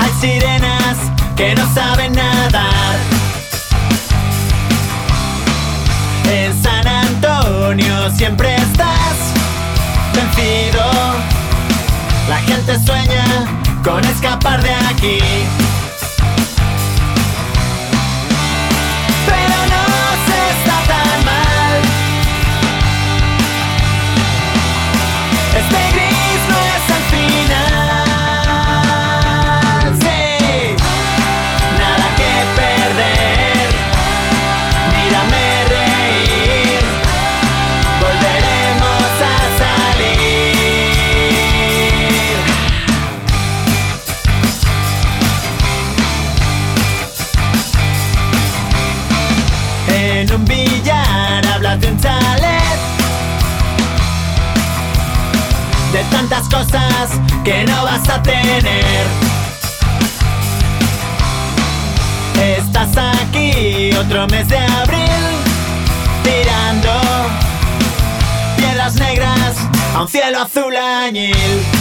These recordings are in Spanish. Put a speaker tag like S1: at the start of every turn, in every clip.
S1: Hay sirenas que no saben nadar. En San Antonio siempre estás vencido. La gente sueña con escapar de aquí. Que no vas a tener. Estás aquí otro mes de abril Tirando piedras negras a un cielo azul añil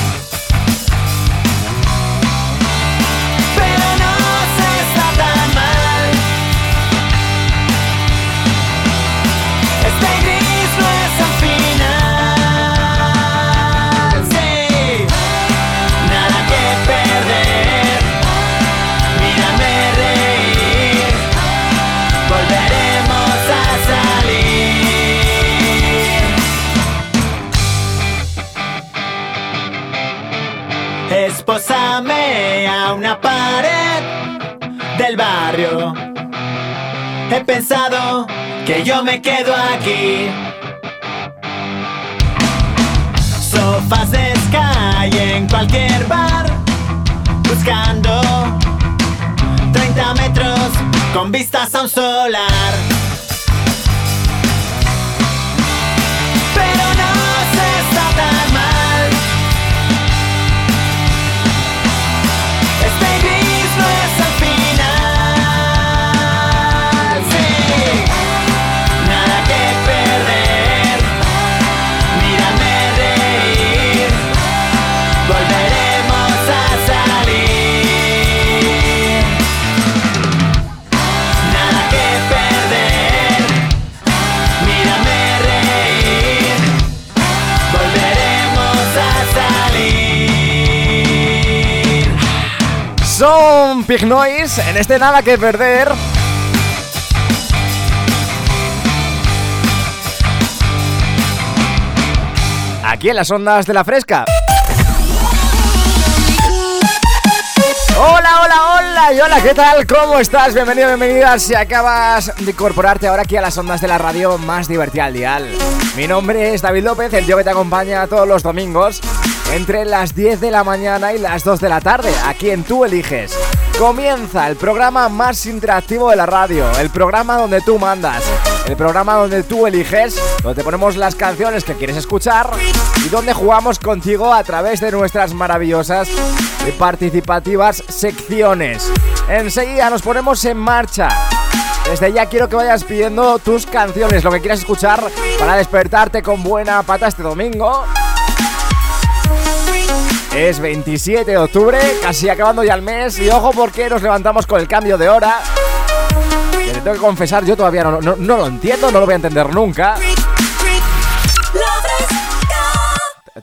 S1: pensado que yo me quedo aquí. Sofás de Sky en cualquier bar, buscando 30 metros con vistas a un solar.
S2: Son Pig Noise en este nada que perder. Aquí en las ondas de la fresca. Hola, hola, hola, y hola, ¿qué tal? ¿Cómo estás? Bienvenido, bienvenida si acabas de incorporarte ahora aquí a las ondas de la radio más divertida al dial. Mi nombre es David López, el tío que te acompaña todos los domingos entre las 10 de la mañana y las 2 de la tarde, aquí en Tú Eliges. Comienza el programa más interactivo de la radio, el programa donde tú mandas, el programa donde tú eliges, donde te ponemos las canciones que quieres escuchar y donde jugamos contigo a través de nuestras maravillosas y participativas secciones. Enseguida nos ponemos en marcha. Desde ya quiero que vayas pidiendo tus canciones, lo que quieras escuchar para despertarte con buena pata este domingo. Es 27 de octubre, casi acabando ya el mes y ojo porque nos levantamos con el cambio de hora. Que te tengo que confesar, yo todavía no, lo entiendo, no lo voy a entender nunca.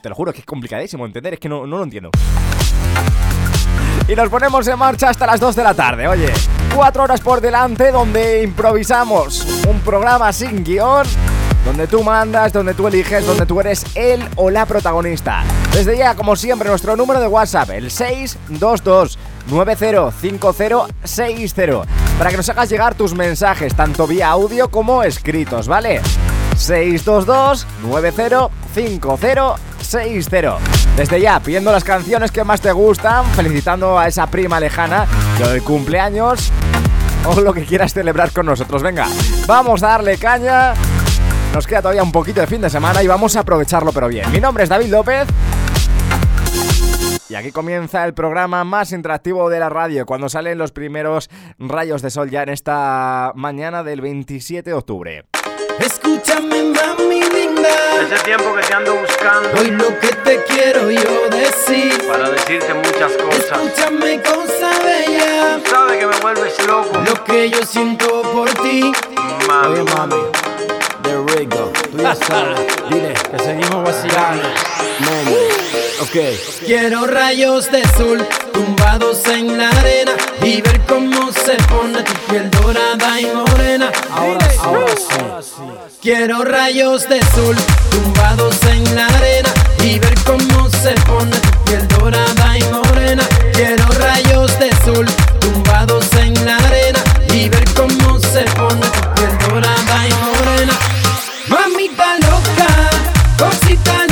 S2: Te lo juro que es complicadísimo entender, es que no, no lo entiendo. Y nos ponemos en marcha hasta las 2 de la tarde, oye. Cuatro horas por delante donde improvisamos un programa sin guion, donde tú mandas, donde tú eliges, donde tú eres el o la protagonista. Desde ya, como siempre, nuestro número de WhatsApp, el 622 905060, para que nos hagas llegar tus mensajes, tanto vía audio como escritos, ¿vale? 622 905060. Desde ya, pidiendo las canciones que más te gustan, felicitando a esa prima lejana que hoy cumpleaños o lo que quieras celebrar con nosotros. Venga, vamos a darle caña. Nos queda todavía un poquito de fin de semana y vamos a aprovecharlo pero bien. Mi nombre es David López. Y aquí comienza el programa más interactivo de la radio, cuando salen los primeros rayos de sol ya en esta mañana del 27 de octubre.
S1: Escúchame, mami linda.
S3: Ese tiempo que te ando buscando.
S4: Hoy lo que te quiero yo decir.
S3: Para decirte muchas cosas.
S4: Escúchame, cosa bella.
S3: Sabes que me vuelves loco.
S4: Lo que yo siento por ti.
S3: Mami.
S4: Oye, mami. The Rigo. Tú ya sabes. Dile que seguimos vacilando. Mami. Ok. Quiero rayos de sol tumbados en la arena y ver cómo se pone tu piel dorada y morena. Ahora, ahora sí. Quiero rayos de sol tumbados en la arena y ver cómo se pone tu piel dorada y morena. Quiero rayos de sol cosita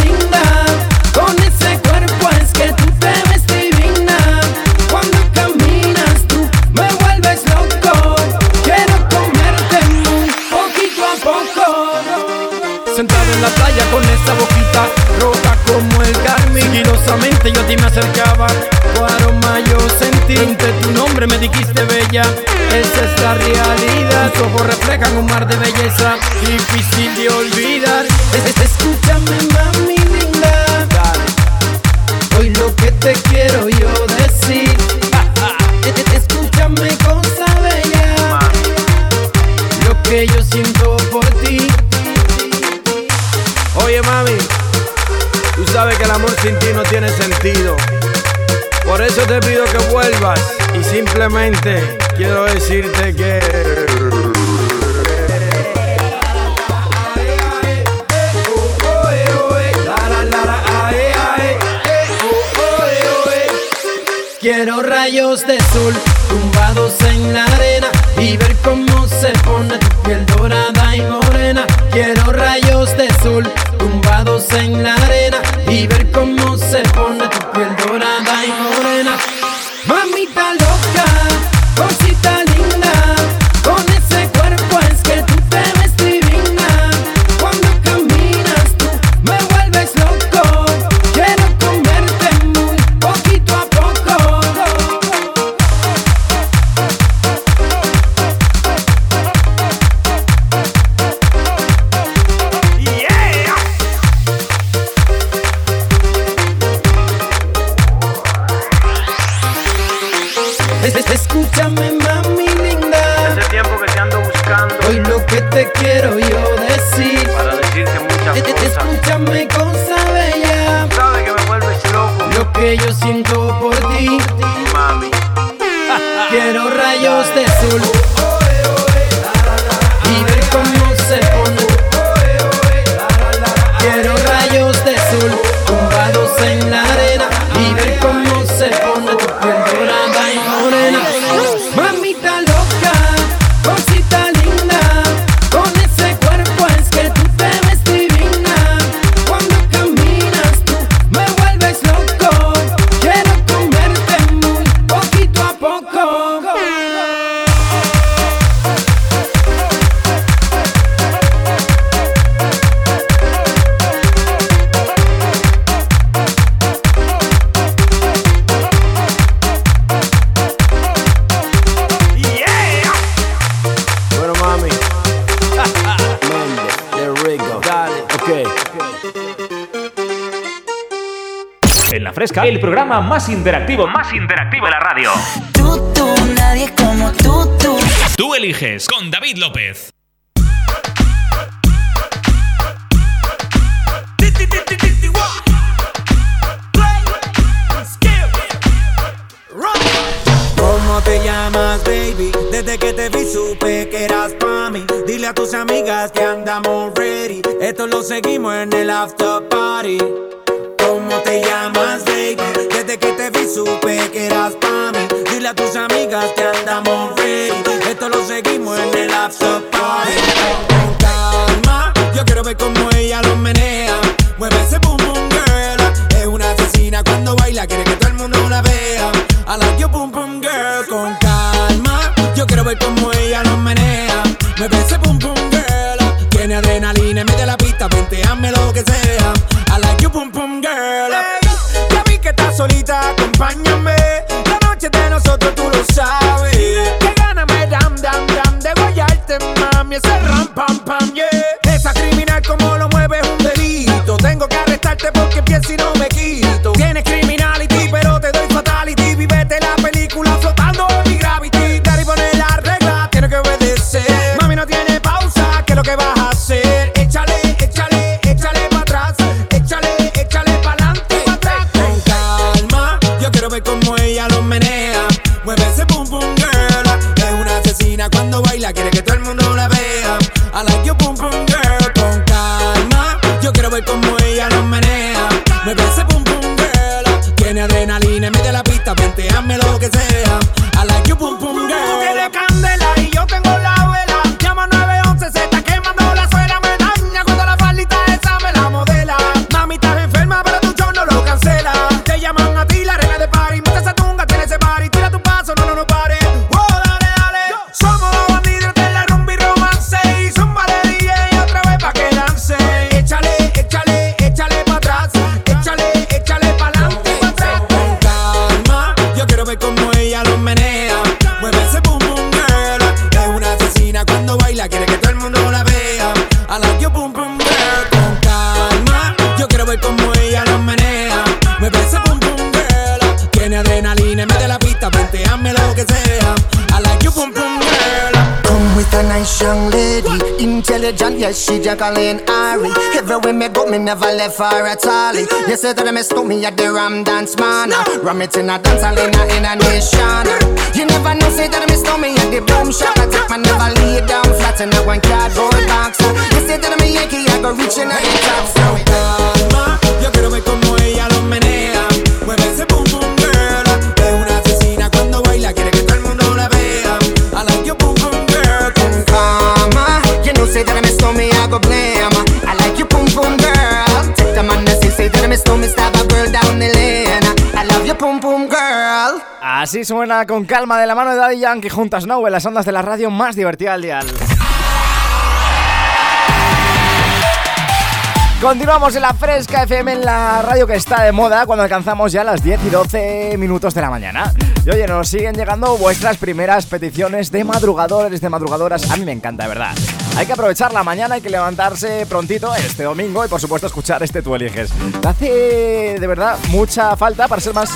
S5: fresca, el programa más interactivo, más interactivo de la radio.
S6: Tú, tú, nadie como tú, tú.
S7: Tú eliges con David López.
S8: ¿Cómo te llamas, baby? Desde que te vi supe que eras pa' mí. Dile a tus amigas que andamos ready. Esto lo seguimos en el after party. ¿Cómo te llamas, baby? Desde que te vi supe que eras pa' mí. Dile a tus amigas que andamos ready. Esto lo seguimos en el after party. Con calma, yo quiero ver cómo ella lo menea. Mueve ese boom boom girl. Es una asesina cuando baila, quiere que todo el mundo la vea. I like your boom boom girl. Con calma, yo quiero ver cómo ella lo menea. Mueve ese boom boom girl. Tiene adrenalina en medio de la pista, venteame lo que sea pum pum girl. Ya vi que estás solita, acompáñame. La noche de nosotros tú lo sabes. Que gana me dam, dam, dam. De guayarte, mami, ese ram, pam, pam, yeah. Esa criminal como lo mueve es un
S1: delito. Tengo que arrestarte
S9: porque pienso y no me quito. Tienes criminality, pero te doy fatality. Vivete la película flotando en mi gravity. Dari poner la regla, tienes que
S1: obedecer. Mami, no tiene pausa, que lo que
S8: baja. Jacqueline Ari. Everywhere me go, me never left her at all. You say that me stop me at the Ram Dance Man. Ram it in a dance hall in a, in a nation. You never know, say that me stop me at the Boom Shop. I take my never lay down flat in a one cardboard box. You say that me Yankee, I go reaching out the top.
S2: Así suena con calma de la mano de Daddy Yankee juntas Snow en las ondas de la radio más divertida del dial. Continuamos en la Fresca FM en la radio que está de moda cuando alcanzamos ya las 10 y 12 minutos de la mañana. Y oye, nos siguen llegando vuestras primeras peticiones de madrugadores, de madrugadoras. A mí me encanta, de verdad. Hay que aprovechar la mañana, hay que levantarse prontito este domingo y por supuesto escuchar este Tú Eliges. Te hace de verdad mucha falta para ser más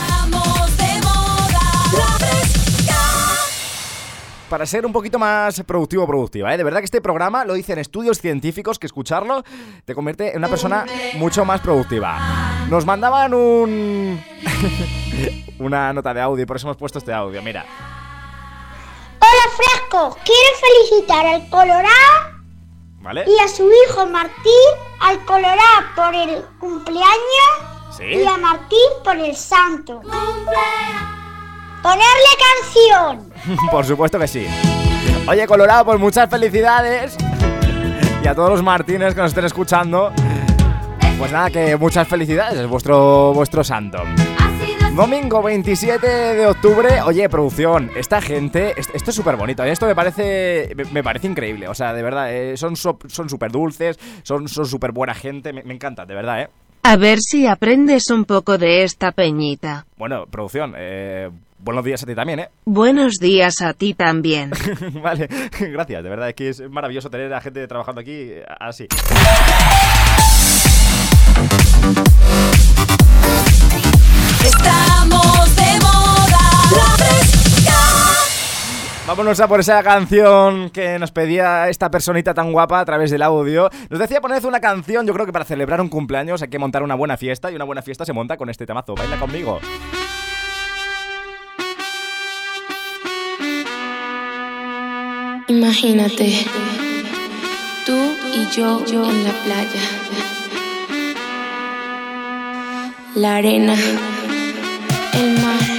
S2: para ser un poquito más productivo o productiva, ¿eh? De verdad que este programa lo dicen estudios científicos que escucharlo te convierte en una persona mucho más productiva. Nos mandaban un... una nota de audio, por eso hemos puesto este audio, mira.
S10: Hola Fresco, quiero felicitar al Colorado
S2: ¿Vale?
S10: y a su hijo Martín, al Colorado por el cumpleaños
S2: Sí.
S10: y a Martín por el santo. Ponerle canción.
S2: Por supuesto que sí. Oye, Colorado, pues muchas felicidades. Y a todos los Martínez que nos estén escuchando. Pues nada, que muchas felicidades, es vuestro, vuestro santo. Domingo 27 de octubre, oye, producción, esta gente, est- esto es súper bonito, ¿eh? esto me parece, me- parece increíble, o sea, de verdad, eh, son so- son súper dulces, son súper buena gente, me, me encanta, de verdad, ¿eh?
S11: A ver si aprendes un poco de esta peñita.
S2: Bueno, producción, eh, buenos días a ti también, ¿eh?
S11: Buenos días a ti también.
S2: vale, gracias, de verdad, es que es maravilloso tener a gente trabajando aquí eh, así.
S12: Estamos de
S2: Vámonos a por esa canción que nos pedía esta personita tan guapa a través del audio. Nos decía poned una canción, yo creo que para celebrar un cumpleaños hay que montar una buena fiesta y una buena fiesta se monta con este temazo. Baila conmigo.
S13: Imagínate, tú y yo, en la playa. La arena, el mar,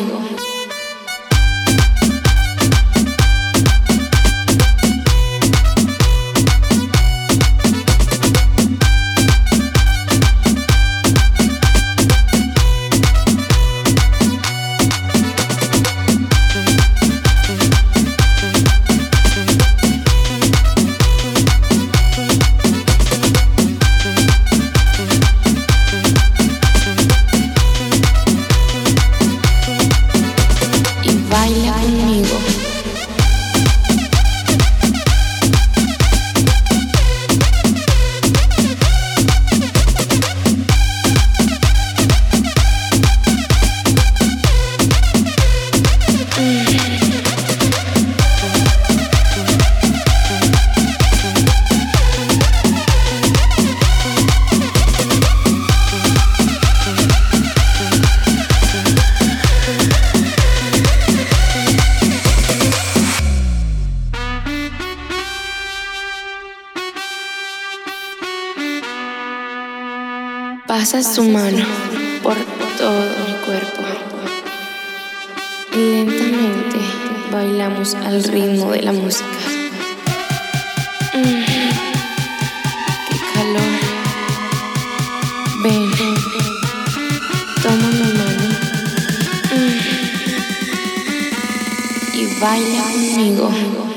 S13: Baila conmigo.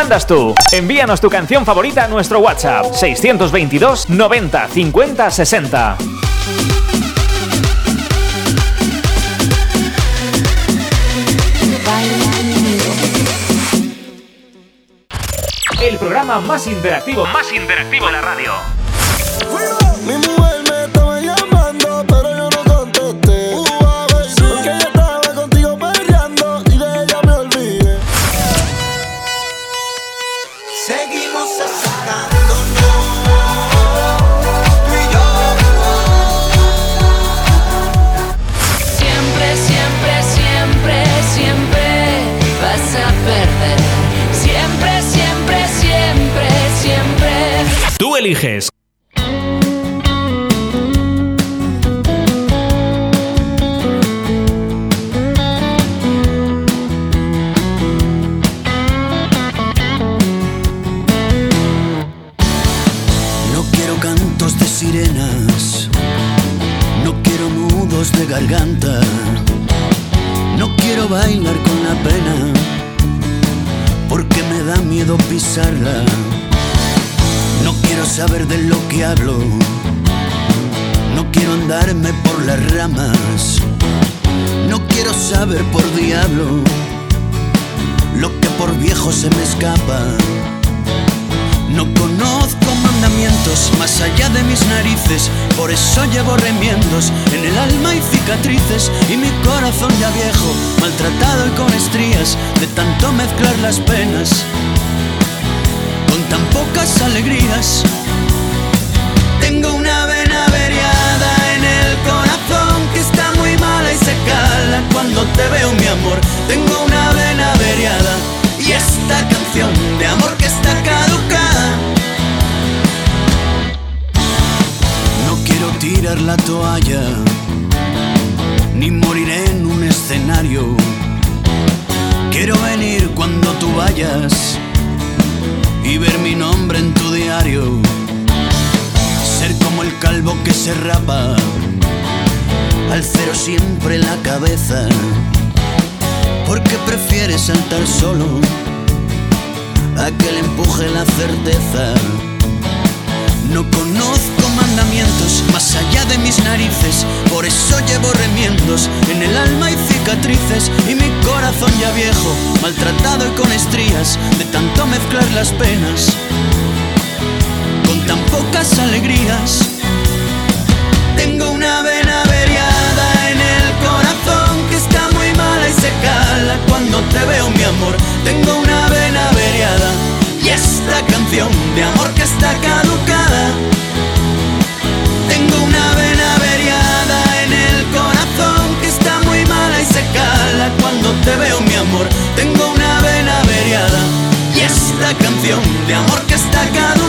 S5: Mandas tú. Envíanos tu canción favorita a nuestro WhatsApp 622 90 50 60.
S13: Baila conmigo.
S5: El programa más interactivo, más interactivo de la radio.
S14: Tú
S9: lo que por viejo se me escapa. No conozco mandamientos más allá de mis narices, por eso llevo remiendos en el alma y cicatrices y mi corazón ya viejo, maltratado y con estrías de tanto mezclar las penas con tan pocas alegrías. Y se cala cuando te veo mi amor. Tengo una vena averiada y esta canción de amor que está caducada. No quiero tirar la toalla ni morir en un escenario. Quiero venir cuando tú vayas y ver mi nombre en tu diario. Ser como el calvo que se rapa, al cero siempre la cabeza. Porque prefiere saltar solo a que le empuje la certeza. No conozco mandamientos más allá de mis narices, por eso llevo remiendos en el alma y cicatrices y mi corazón ya viejo, maltratado y con estrías de tanto mezclar las penas con tan pocas alegrías. Tengo una se cala cuando te veo mi amor. Tengo una vena averiada y esta canción de amor que está caducada. Tengo una vena averiada en el corazón que está muy mala y se cala cuando te veo mi amor. Tengo una vena averiada y esta canción de amor que está caducada.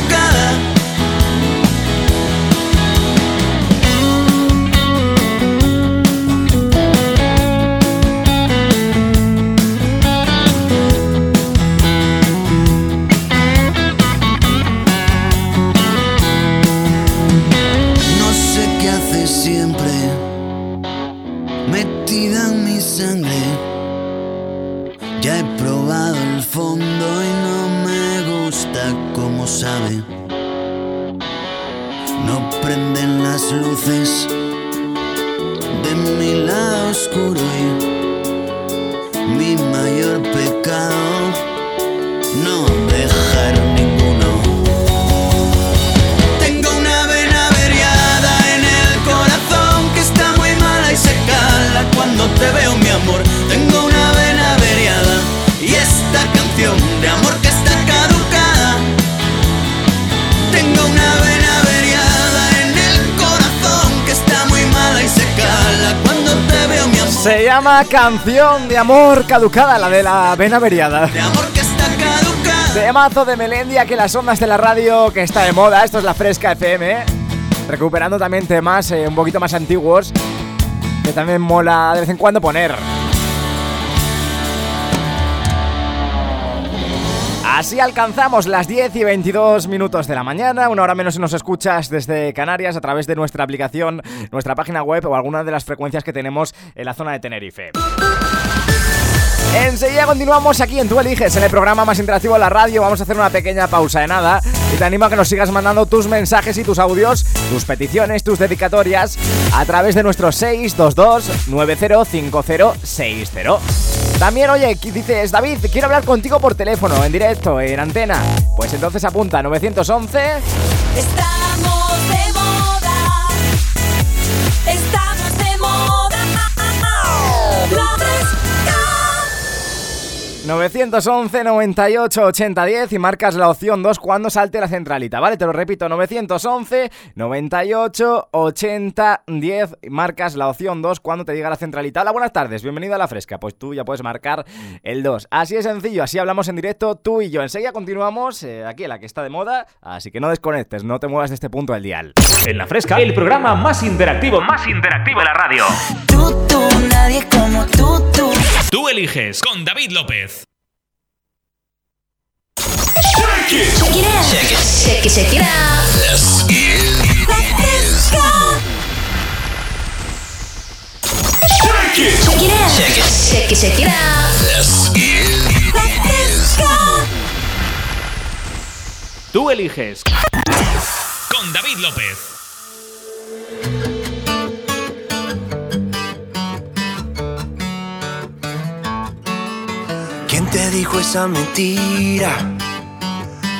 S2: Llama Canción de Amor Caducada, la de la vena averiada.
S15: De amor que está caducada.
S2: De mazo de Melendia, que las ondas de la radio que está de moda. Esto es la Fresca FM. ¿eh? Recuperando también temas eh, un poquito más antiguos. Que también mola de vez en cuando poner. Así alcanzamos las 10 y 22 minutos de la mañana, una hora menos si nos escuchas desde Canarias a través de nuestra aplicación, nuestra página web o alguna de las frecuencias que tenemos en la zona de Tenerife. Enseguida continuamos aquí en Tú Eliges, en el programa más interactivo de la radio. Vamos a hacer una pequeña pausa de nada y te animo a que nos sigas mandando tus mensajes y tus audios, tus peticiones, tus dedicatorias a través de nuestro 622-905060. También, oye, dices, David, quiero hablar contigo por teléfono, en directo, en antena. Pues entonces apunta 911
S12: Estamos
S2: 911 98 80 10 y marcas la opción 2 cuando salte la centralita, ¿vale? Te lo repito, 911 98 80 10 y marcas la opción 2 cuando te diga la centralita. Hola, buenas tardes, bienvenido a La Fresca. Pues tú ya puedes marcar el 2. Así de sencillo, así hablamos en directo tú y yo. Enseguida continuamos eh, aquí en la que está de moda, así que no desconectes, no te muevas de este punto del dial.
S5: En La Fresca, el programa más interactivo, más interactivo de la radio.
S12: Tú, tú, nadie como tú, tú.
S16: Tú eliges con David López.
S12: Check it out. Check it, check it out. La fresca. Check it out. Check it, check it, check it out. La fresca.
S5: Tú eliges.
S16: Con David López.
S15: ¿Quién te dijo esa mentira?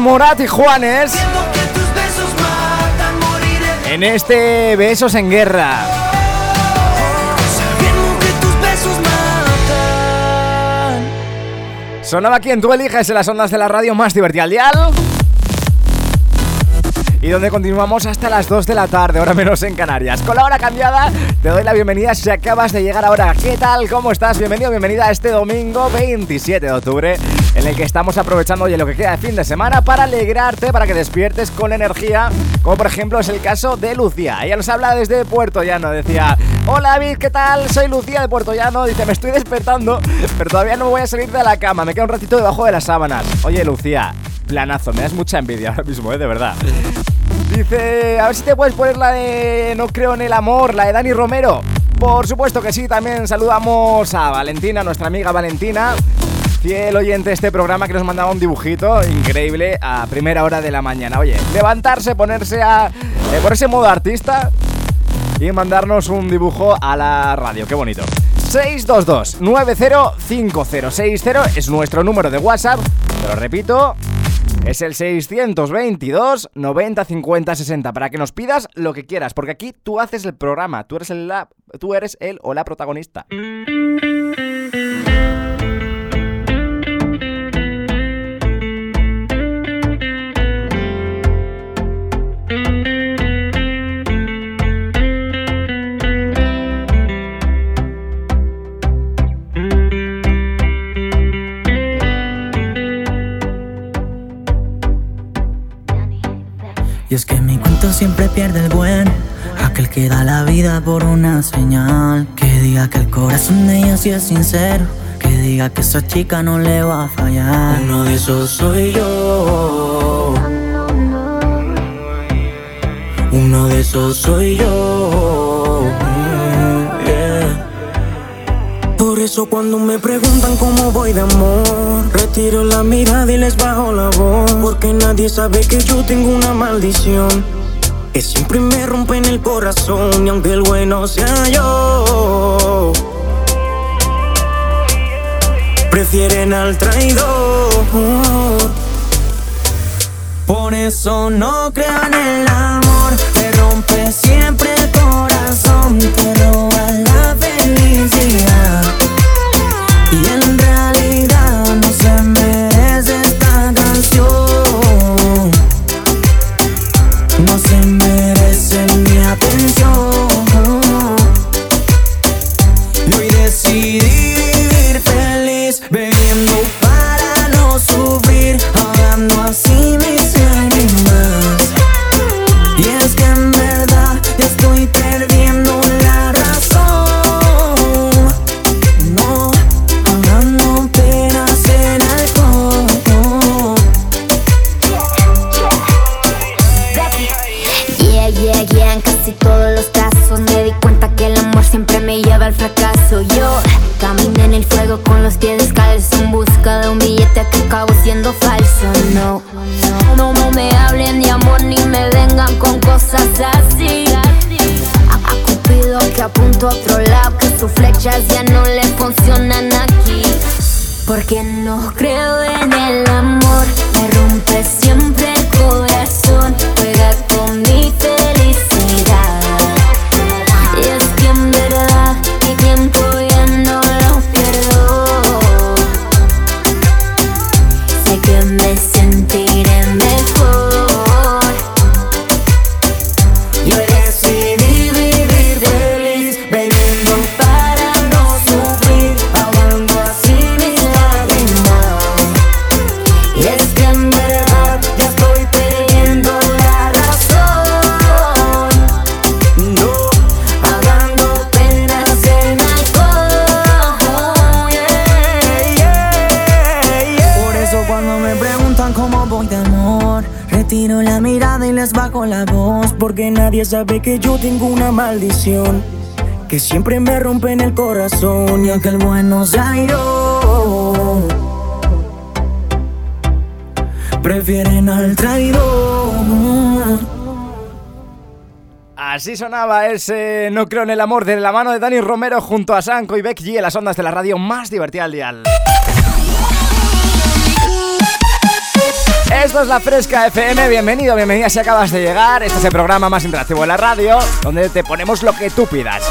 S2: Morat y Juanes. En este Besos en Guerra. Sonaba quien tú eliges en las ondas de la radio más divertida al dial. Y donde continuamos hasta las 2 de la tarde, ahora menos en Canarias. Con la hora cambiada, te doy la bienvenida si acabas de llegar ahora. ¿Qué tal? ¿Cómo estás? Bienvenido, bienvenida a este domingo 27 de octubre, en el que estamos aprovechando lo que queda de fin de semana para alegrarte, para que despiertes con energía, como por ejemplo es el caso de Lucía. Ella nos habla desde Puerto Llano, decía, hola David, ¿qué tal? Soy Lucía de Puerto Llano, dice, me estoy despertando, pero todavía no voy a salir de la cama, me quedo un ratito debajo de las sábanas. Oye Lucía, planazo, me das mucha envidia ahora mismo, ¿eh? de verdad. Dice, a ver si te puedes poner la de No creo en el amor, la de Dani Romero. Por supuesto que sí, también saludamos a Valentina, nuestra amiga Valentina, fiel oyente este programa que nos mandaba un dibujito increíble a primera hora de la mañana. Oye, levantarse, ponerse a eh, por ese modo artista y mandarnos un dibujo a la radio. Qué bonito. 622 905060 es nuestro número de WhatsApp. Te lo repito, es el 622 90 50 60 para que nos pidas lo que quieras, porque aquí tú haces el programa, tú eres el, la, tú eres el o la protagonista.
S6: Y es que mi cuento siempre pierde el buen. Aquel que da la vida por una señal. Que diga que el corazón de ella sí es sincero. Que diga que esa chica no le va a fallar. Uno de esos soy yo. Uno de esos soy yo. Por eso cuando me preguntan cómo voy de amor, retiro la mirada y les bajo la voz. Porque nadie sabe que yo tengo una maldición. Que siempre me rompe en el corazón y aunque el bueno sea yo. Prefieren al traidor. Por eso no creo en el amor. Te rompe siempre el corazón. Te roba sabe que yo tengo una maldición. Que siempre me rompe en el corazón y aunque el bueno sea yo Prefieren al traidor
S2: Así sonaba ese No creo en el amor de la mano de Dani Romero junto a Sanko y Becky en las ondas de la radio más divertida al dial. Esto es La Fresca FM, bienvenido, bienvenida si acabas de llegar. Este es el programa más interactivo de la radio, donde te ponemos lo que tú pidas.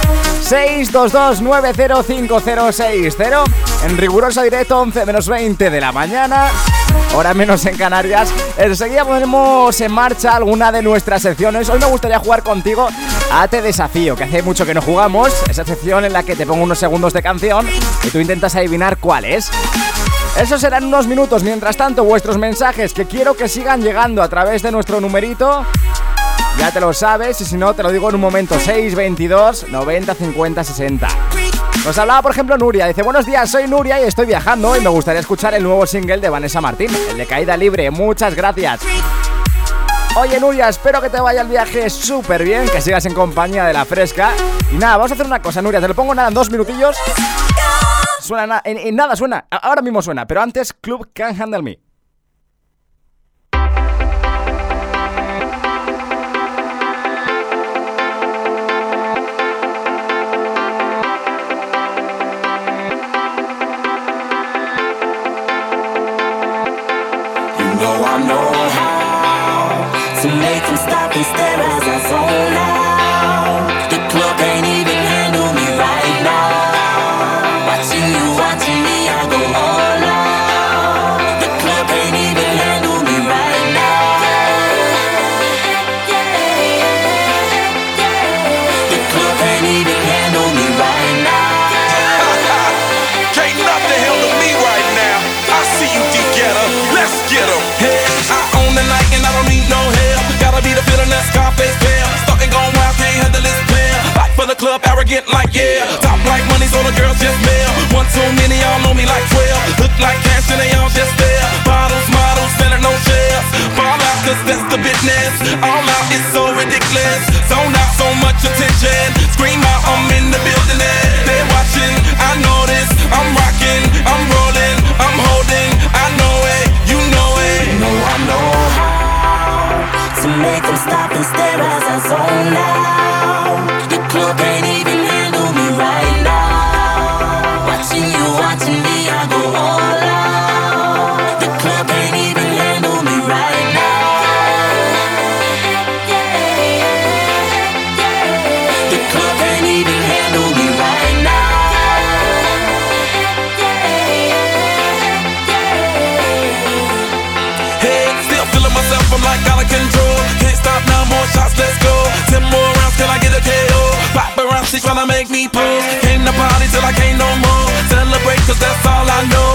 S2: 622-905060, en riguroso directo 11 menos 20 de la mañana, hora menos en Canarias. Enseguida ponemos en marcha alguna de nuestras secciones. Hoy me gustaría jugar contigo a Te Desafío, que hace mucho que no jugamos. Esa sección en la que te pongo unos segundos de canción y tú intentas adivinar cuál es. Eso serán unos minutos. Mientras tanto, vuestros mensajes que quiero que sigan llegando a través de nuestro numerito. Ya te lo sabes, y si no, te lo digo en un momento. 622 90 50 60. Nos hablaba, por ejemplo, Nuria. Dice: Buenos días, soy Nuria y estoy viajando y me gustaría escuchar el nuevo single de Vanessa Martín, el de Caída Libre. Muchas gracias. Oye, Nuria, espero que te vaya el viaje súper bien, que sigas en compañía de la fresca. Y nada, vamos a hacer una cosa, Nuria. Te lo pongo nada en dos minutillos. Suena en, nada, suena. Ahora mismo suena, pero antes Club Can Handle Me.
S17: Arrogant like yeah. Top like money, so the girls just mail. One too many, y'all know me like 12. Look like cash and they all just there. Bottles, models, selling no shares. Fall out, cause that's the business. All out is so ridiculous. Zone out, so much attention. Scream out, I'm in the building. They're watching, I know this. I'm rocking, I'm rolling, I'm holding. I know it, you know it.
S18: You know I know how to make them stop and stare as I zone out.
S17: She pull. Came to party till I can't no more. Celebrate cause that's all I know.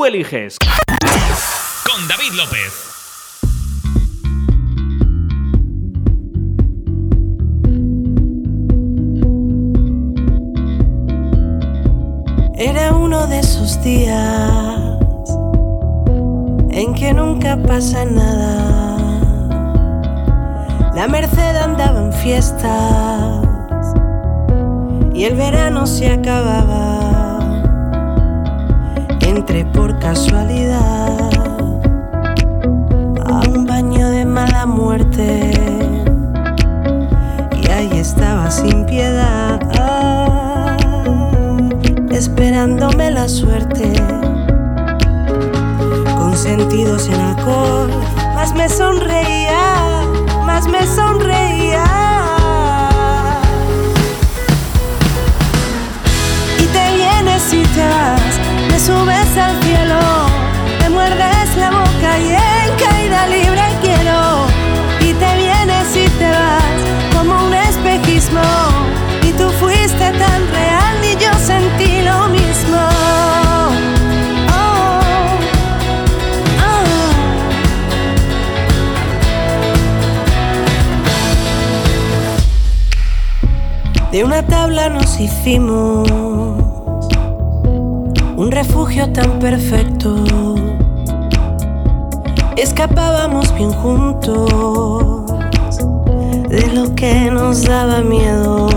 S5: Eliges.
S16: Con David López.
S19: uno de esos días en que nunca pasa nada. La Merced andaba en fiestas y el verano se acababa. Entré por casualidad a un baño de mala muerte y ahí estaba sin piedad, esperándome la suerte. Con sentidos en alcohol, más me sonreía, más me sonreía. Y te vienes y te vas, me subes al cielo, me muerdes la boca y en caída libre quiero. Y te vienes y te vas como un espejismo. Y tú fuiste tan real y yo sentí lo mismo. Oh, oh. De una tabla nos hicimos un refugio tan perfecto. Escapábamos bien juntos de lo que nos daba miedo.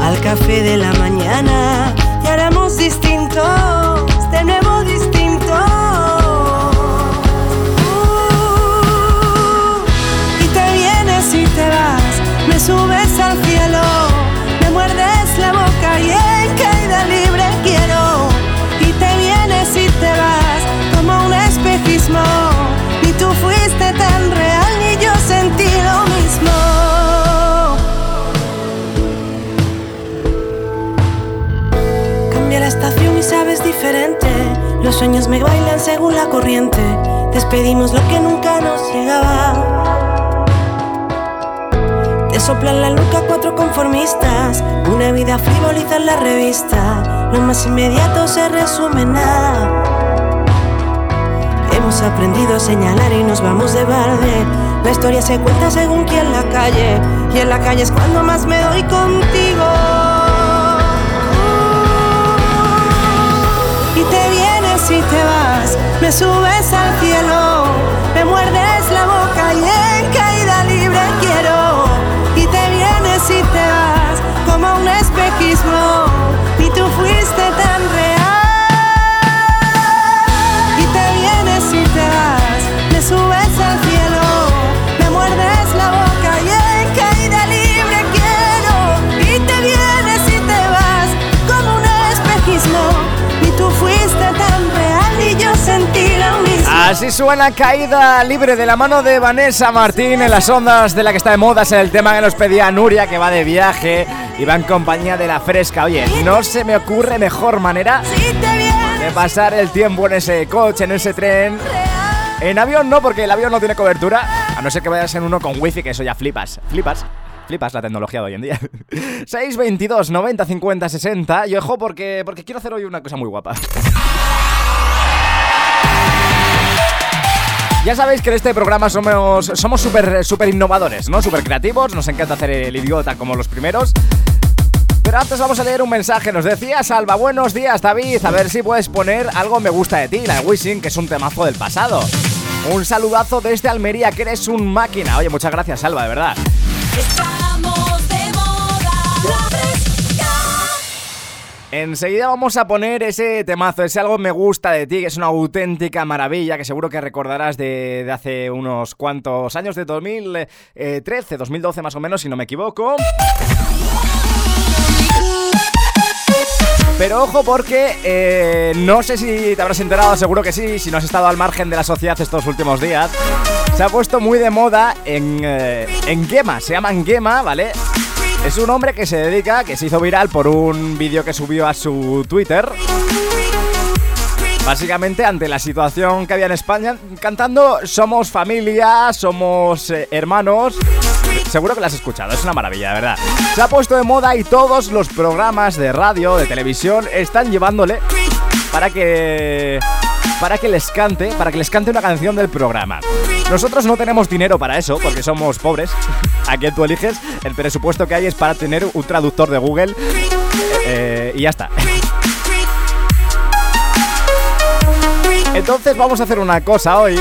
S19: Al café de la mañana y éramos distintos, de nuevo distintos. Uh, y te vienes y te vas, me subes al cielo, diferente. Los sueños me bailan según la corriente. Despedimos lo que nunca nos llegaba. Te soplan la nuca cuatro conformistas. Una vida frivoliza en la revista. Lo más inmediato se resume en nada. Hemos aprendido a señalar y nos vamos de balde. La historia se cuenta según quien la calle. Y en la calle es cuando más me doy contigo. Y te vienes y te vas, me subes al cielo, me muerdes la boca y en caída libre quiero. Y te vienes y te vas como un espejismo, y tú fuiste tan real.
S2: Así suena Caída Libre de la mano de Vanessa Martín en las ondas de la que está de moda. Es el tema que nos pedía Nuria, que va de viaje y va en compañía de la fresca. Oye, no se me ocurre mejor manera de pasar el tiempo en ese coche, en ese tren. En avión no, porque el avión no tiene cobertura. A no ser que vayas en uno con wifi, que eso ya flipas. Flipas. Flipas la tecnología de hoy en día. 622 90 50 60. Y ojo, porque, porque quiero hacer hoy una cosa muy guapa. Ya sabéis que en este programa somos somos súper super innovadores, ¿no? Súper creativos, nos encanta hacer el idiota como los primeros. Pero antes vamos a leer un mensaje. Nos decía Salva, buenos días David, a ver si puedes poner algo me gusta de ti, la Wishing, que es un temazo del pasado. Un saludazo desde Almería, que eres un máquina. Oye, muchas gracias Salva, de verdad. Enseguida vamos a poner ese temazo, ese algo me gusta de ti, que es una auténtica maravilla, que seguro que recordarás de, hace unos cuantos años, de 2013, 2012 más o menos, si no me equivoco. Pero ojo porque eh, no sé si te habrás enterado, seguro que sí, si no has estado al margen de la sociedad estos últimos días. Se ha puesto muy de moda en, eh, en Gema, se llaman Gema, ¿vale? Es un hombre que se dedica, que se hizo viral por un vídeo que subió a su Twitter. Básicamente ante la situación que había en España, cantando Somos familia, somos eh, hermanos. Seguro que la has escuchado, es una maravilla, de verdad. Se ha puesto de moda y todos los programas de radio, de televisión, están llevándole para que para que les cante, para que les cante una canción del programa. Nosotros no tenemos dinero para eso, porque somos pobres. ¿A quién tú eliges? El presupuesto que hay es para tener un traductor de Google eh, y ya está. Entonces vamos a hacer una cosa hoy.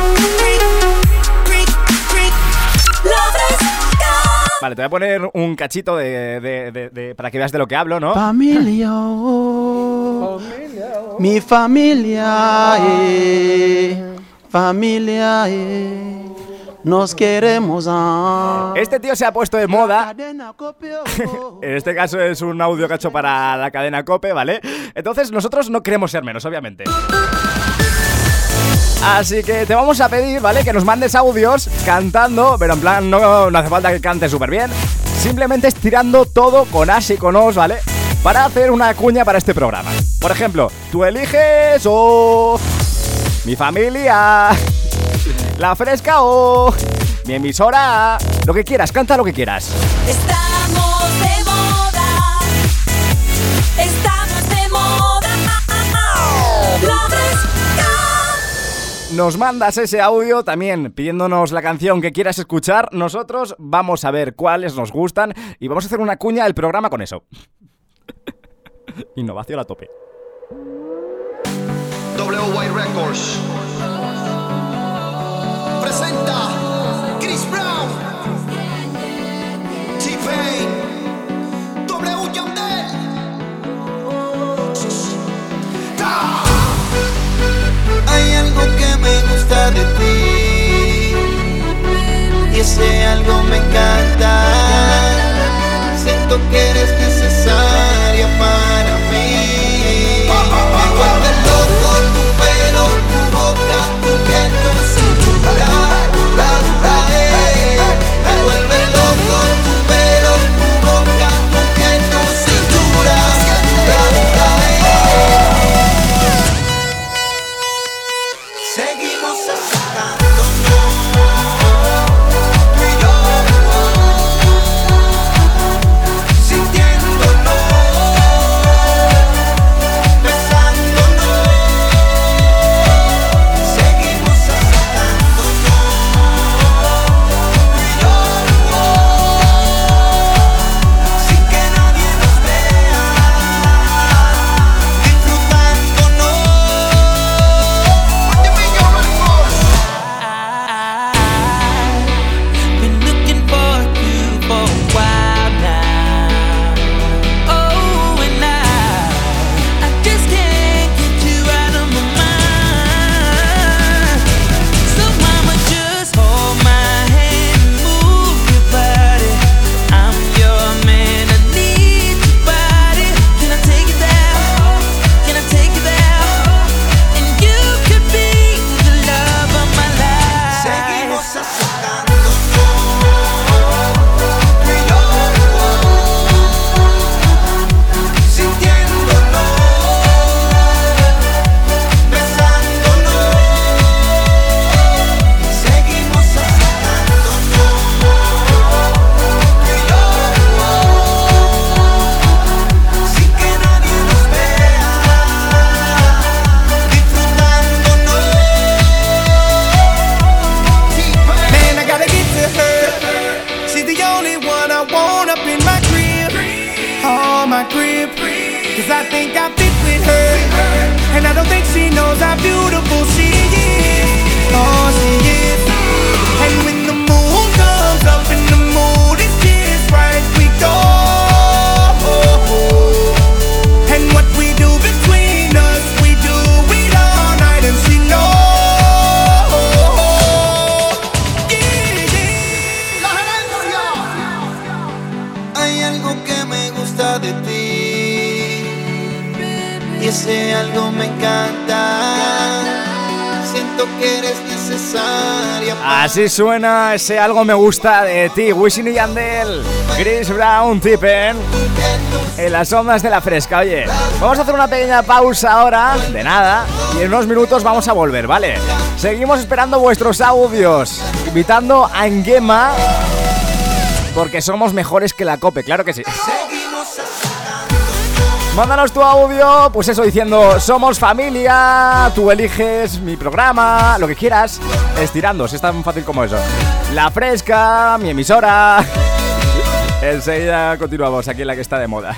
S2: Vale, te voy a poner un cachito de, de, de, para que veas de lo que hablo, ¿no?
S20: Familia. Oh, oh, mi familia, eh, familia, eh, nos queremos. ah.
S2: Este tío se ha puesto de moda. en este caso es un audio cacho para la cadena Cope, ¿vale? Entonces nosotros no queremos ser menos, obviamente. Así que te vamos a pedir, ¿vale? Que nos mandes audios cantando, pero en plan no, no hace falta que cantes súper bien. Simplemente estirando todo con as y con os, ¿vale? Para hacer una cuña para este programa. Por ejemplo, tú eliges o... Mi familia. La fresca o... Mi emisora. Lo que quieras, canta lo que quieras.
S12: Estamos de moda. Estamos de moda. La fresca.
S2: Nos mandas ese audio también pidiéndonos la canción que quieras escuchar. Nosotros vamos a ver cuáles nos gustan y vamos a hacer una cuña del programa con eso. Innovación a tope.
S21: WY Records presenta Chris Brown, T-Pain, W Yandel.
S22: Hay algo que me gusta de ti y ese algo me encanta.
S8: Cause I think I fit with her. And I don't think she knows how beautiful
S2: Así suena ese algo me gusta de ti, Wisin y Yandel, Chris Brown, Tippen, en las ondas de la fresca. Oye, vamos a hacer una pequeña pausa ahora, de nada, y en unos minutos vamos a volver, ¿vale? Seguimos esperando vuestros audios, invitando a Engema, porque somos mejores que la COPE, claro que sí. Mándanos tu audio, pues eso diciendo somos familia, tú eliges mi programa, lo que quieras, estirando, si es tan fácil como eso. La fresca, mi emisora. Enseguida continuamos aquí en la que está de moda.